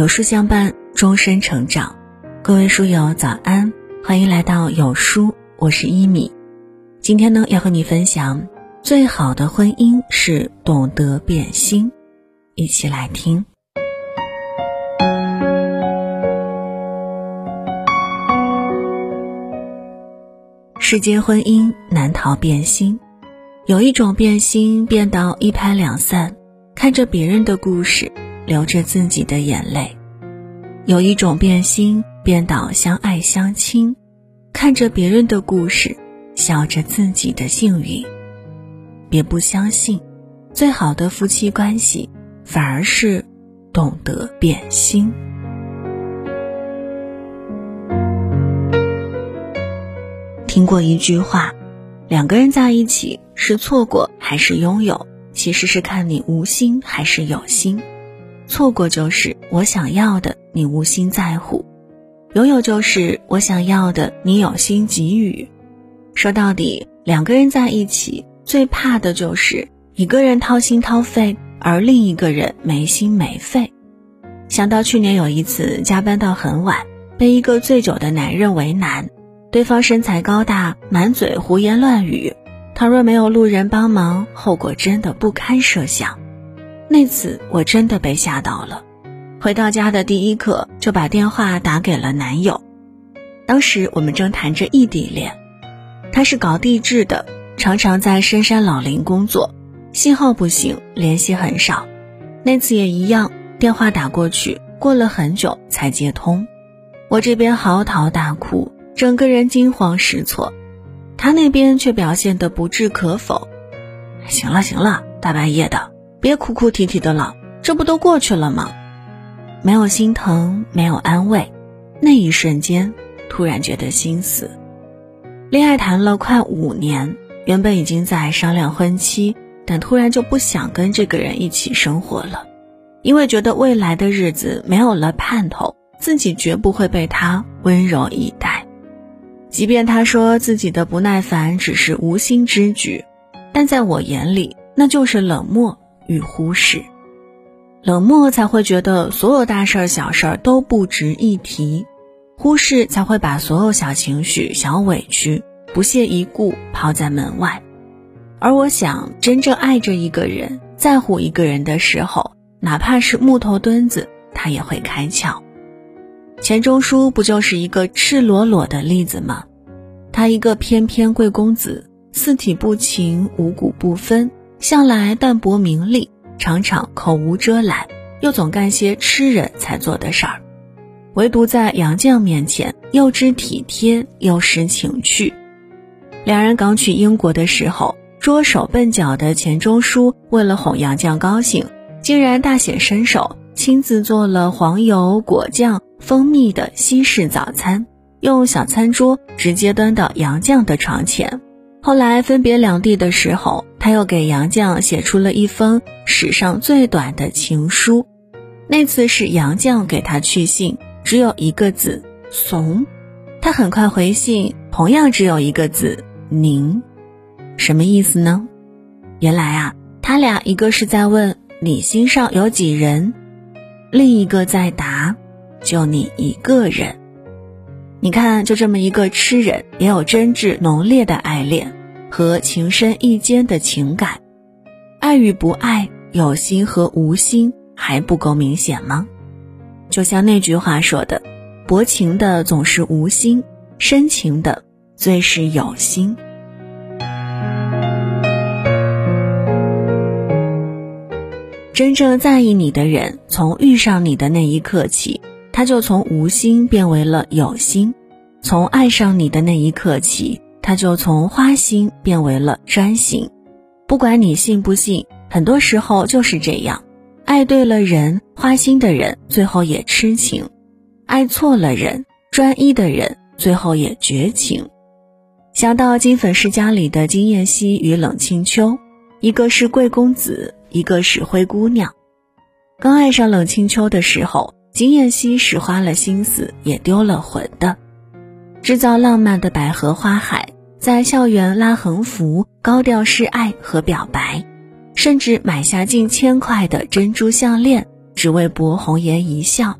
有书相伴，终身成长。各位书友早安，欢迎来到有书，我是一米。今天呢，要和你分享最好的婚姻是懂得变心，一起来听。世间婚姻难逃变心，有一种变心变到一拍两散，看着别人的故事，流着自己的眼泪；有一种变心变到相爱相亲，看着别人的故事，笑着自己的幸运。别不相信，最好的夫妻关系，反而是懂得变心。听过一句话，两个人在一起是错过还是拥有，其实是看你无心还是有心。错过就是我想要的你无心在乎，拥有就是我想要的你有心给予。说到底，两个人在一起最怕的就是一个人掏心掏肺，而另一个人没心没肺。想到去年有一次加班到很晚，被一个醉酒的男人为难。对方身材高大，满嘴胡言乱语，倘若没有路人帮忙，后果真的不堪设想。那次我真的被吓到了，回到家的第一刻就把电话打给了男友。当时我们正谈着异地恋，他是搞地质的，常常在深山老林工作，信号不行，联系很少。那次也一样，电话打过去，过了很久才接通，我这边嚎啕大哭。整个人惊慌失措，他那边却表现得不置可否。行了行了，大半夜的，别哭哭啼啼的了，这不都过去了吗？没有心疼，没有安慰，那一瞬间突然觉得心死。恋爱谈了快五年，原本已经在商量婚期，但突然就不想跟这个人一起生活了，因为觉得未来的日子没有了盼头，自己绝不会被他温柔以待。即便他说自己的不耐烦只是无心之举，但在我眼里，那就是冷漠与忽视。冷漠才会觉得所有大事儿、小事儿都不值一提，忽视才会把所有小情绪、小委屈不屑一顾抛在门外。而我想，真正爱着一个人、在乎一个人的时候，哪怕是木头墩子，他也会开窍。钱钟书不就是一个赤裸裸的例子吗？他一个翩翩贵公子，四体不勤，五谷不分，向来淡泊名利，常常口无遮拦，又总干些吃人才做的事儿。唯独在杨绛面前，又知体贴，又识情趣。两人刚去英国的时候，拙手笨脚的钱钟书为了哄杨绛高兴，竟然大显身手，亲自做了黄油果酱。蜂蜜的西式早餐，用小餐桌直接端到杨绛的床前。后来分别两地的时候，他又给杨绛写出了一封史上最短的情书。那次是杨绛给他去信，只有一个字“怂”，他很快回信，同样只有一个字“您”，什么意思呢？原来啊，他俩一个是在问你心上有几人，另一个在答。就你一个人，你看，就这么一个痴人，也有真挚浓烈的爱恋和情深意坚的情感。爱与不爱，有心和无心，还不够明显吗？就像那句话说的：“薄情的总是无心，深情的最是有心。”真正在意你的人，从遇上你的那一刻起。他就从无心变为了有心，从爱上你的那一刻起，他就从花心变为了专心。不管你信不信，很多时候就是这样：爱对了人，花心的人最后也痴情；爱错了人，专一的人最后也绝情。想到《金粉世家》里的金燕西与冷清秋，一个是贵公子，一个是灰姑娘。刚爱上冷清秋的时候。金燕西是花了心思，也丢了魂的，制造浪漫的百合花海，在校园拉横幅，高调示爱和表白，甚至买下近千块的珍珠项链，只为博红颜一笑，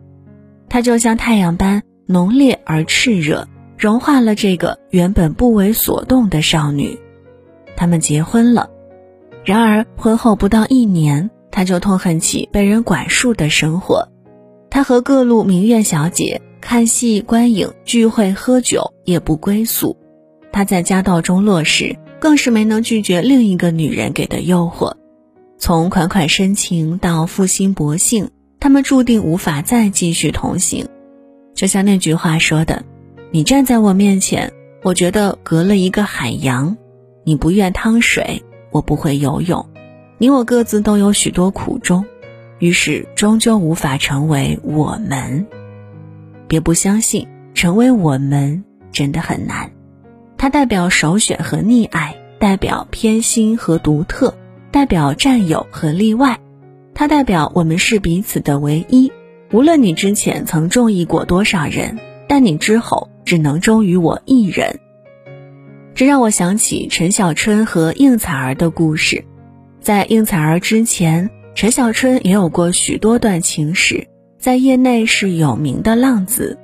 他就像太阳般浓烈而炽热，融化了这个原本不为所动的少女。他们结婚了，然而婚后不到一年，他就痛恨起被人管束的生活。他和各路名媛小姐看戏、观影、聚会、喝酒，也不归宿。他在家道中落时，更是没能拒绝另一个女人给的诱惑。从款款深情到负心薄幸，他们注定无法再继续同行。就像那句话说的：“你站在我面前，我觉得隔了一个海洋。你不愿趟水，我不会游泳。你我各自都有许多苦衷。”于是，终究无法成为我们。别不相信，成为我们真的很难。它代表首选和溺爱，代表偏心和独特，代表占有和例外。它代表我们是彼此的唯一。无论你之前曾中意过多少人，但你之后只能忠于我一人。这让我想起陈小春和应采儿的故事。在应采儿之前。陈小春也有过许多段情史，在业内是有名的浪子。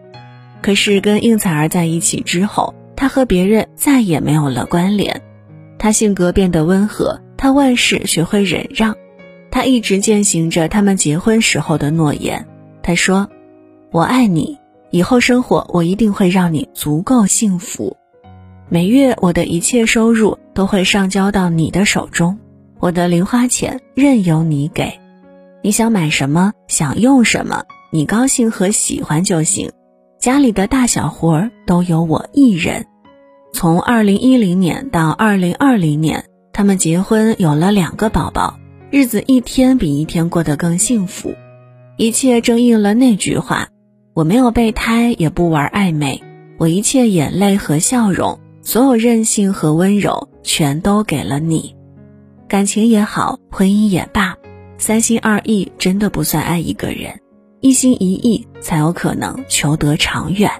可是跟应采儿在一起之后，他和别人再也没有了关联。他性格变得温和，他万事学会忍让。他一直践行着他们结婚时候的诺言。他说：“我爱你，以后生活我一定会让你足够幸福。每月我的一切收入都会上交到你的手中。”我的零花钱任由你给，你想买什么，想用什么，你高兴和喜欢就行。家里的大小活儿都由我一人。从二零一零年到二零二零年，他们结婚有了两个宝宝，日子一天比一天过得更幸福。一切正应了那句话：我没有备胎，也不玩暧昧，我一切眼泪和笑容，所有任性和温柔，全都给了你。感情也好，婚姻也罢，三心二意真的不算爱一个人，一心一意才有可能求得长远。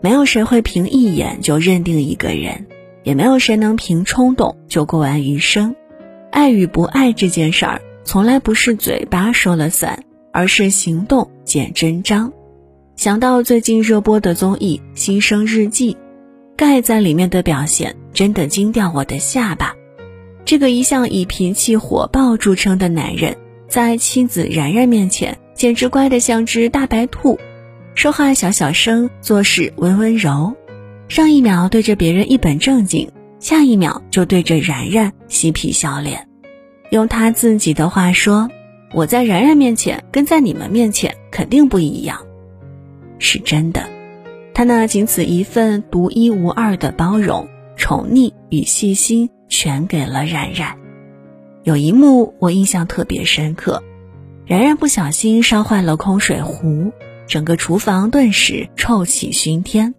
没有谁会凭一眼就认定一个人，也没有谁能凭冲动就过完余生。爱与不爱这件事儿，从来不是嘴巴说了算，而是行动见真章。想到最近热播的综艺《新生日记》，盖在里面的表现真的惊掉我的下巴。这个一向以脾气火爆著称的男人，在妻子然然面前简直乖得像只大白兔，说话小小声，做事温温柔。上一秒对着别人一本正经，下一秒就对着然然嬉皮笑脸。用他自己的话说：“我在然然面前跟在你们面前肯定不一样。”是真的，他那仅此一份独一无二的包容、宠溺与细心，全给了冉冉。有一幕我印象特别深刻，冉冉不小心烧坏了空水壶，整个厨房顿时臭气熏天。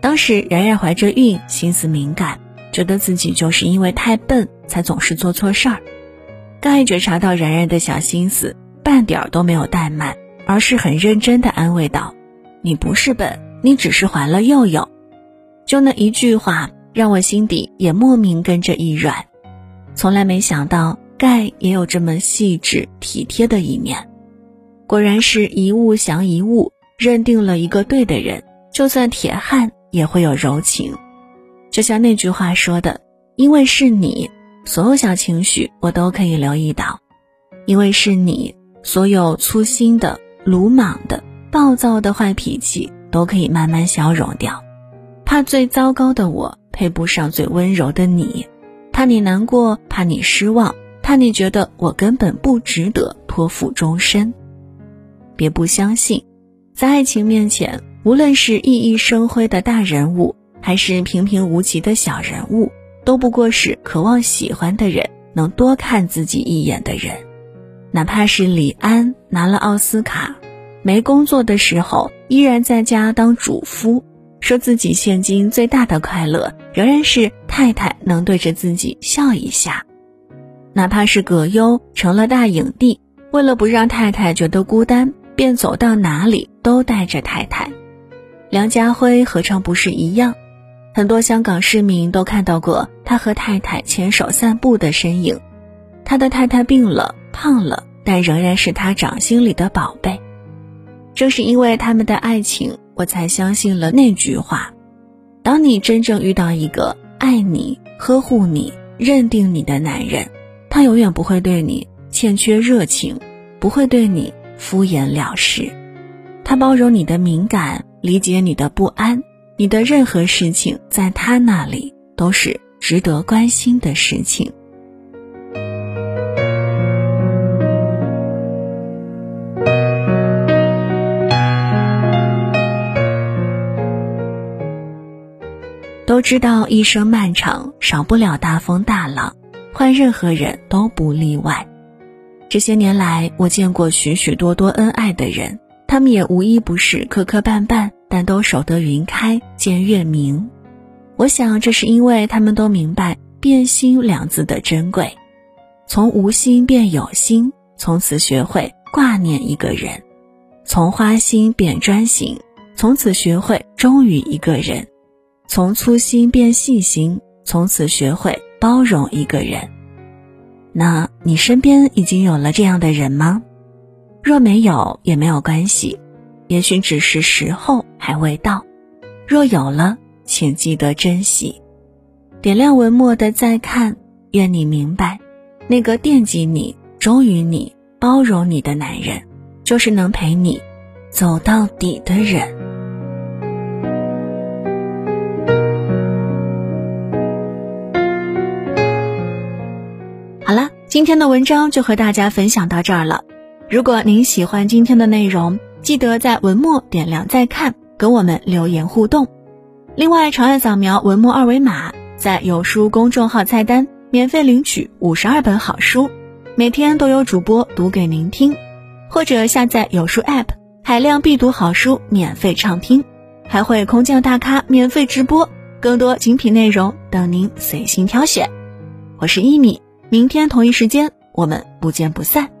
当时冉冉怀着孕，心思敏感，觉得自己就是因为太笨，才总是做错事儿。盖觉察到冉冉的小心思，半点儿都没有怠慢，而是很认真地安慰道。你不是笨，你只是怀了佑佑。就那一句话，让我心底也莫名跟着一软。从来没想到盖也有这么细致体贴的一面。果然是一物降一物，认定了一个对的人，就算铁汉也会有柔情。就像那句话说的：“因为是你，所有小情绪我都可以留意到；因为是你，所有粗心的、鲁莽的。”暴躁的坏脾气都可以慢慢消融掉，怕最糟糕的我配不上最温柔的你，怕你难过，怕你失望，怕你觉得我根本不值得托付终身。别不相信，在爱情面前，无论是熠熠生辉的大人物，还是平平无奇的小人物，都不过是渴望喜欢的人能多看自己一眼的人。哪怕是李安拿了奥斯卡。没工作的时候，依然在家当主夫，说自己现今最大的快乐仍然是太太能对着自己笑一下。哪怕是葛优成了大影帝，为了不让太太觉得孤单，便走到哪里都带着太太。梁家辉何尝不是一样？很多香港市民都看到过他和太太牵手散步的身影。他的太太病了，胖了，但仍然是他掌心里的宝贝。正是因为他们的爱情，我才相信了那句话：当你真正遇到一个爱你、呵护你、认定你的男人，他永远不会对你欠缺热情，不会对你敷衍了事。他包容你的敏感，理解你的不安，你的任何事情在他那里都是值得关心的事情。知道一生漫长，少不了大风大浪，换任何人都不例外。这些年来，我见过许许多多恩爱的人，他们也无一不是磕磕绊绊，但都守得云开见月明。我想，这是因为他们都明白“变心”两字的珍贵，从无心变有心，从此学会挂念一个人；从花心变专心，从此学会忠于一个人。从粗心变细心，从此学会包容一个人。那你身边已经有了这样的人吗？若没有也没有关系，也许只是时候还未到。若有了，请记得珍惜。点亮文末的再看，愿你明白，那个惦记你、忠于你、包容你的男人，就是能陪你走到底的人。今天的文章就和大家分享到这儿了。如果您喜欢今天的内容，记得在文末点亮再看，跟我们留言互动。另外，长按扫描文末二维码，在有书公众号菜单免费领取五十二本好书，每天都有主播读给您听。或者下载有书 App，海量必读好书免费畅听，还会空降大咖免费直播，更多精品内容等您随心挑选。我是一米。明天同一时间，我们不见不散。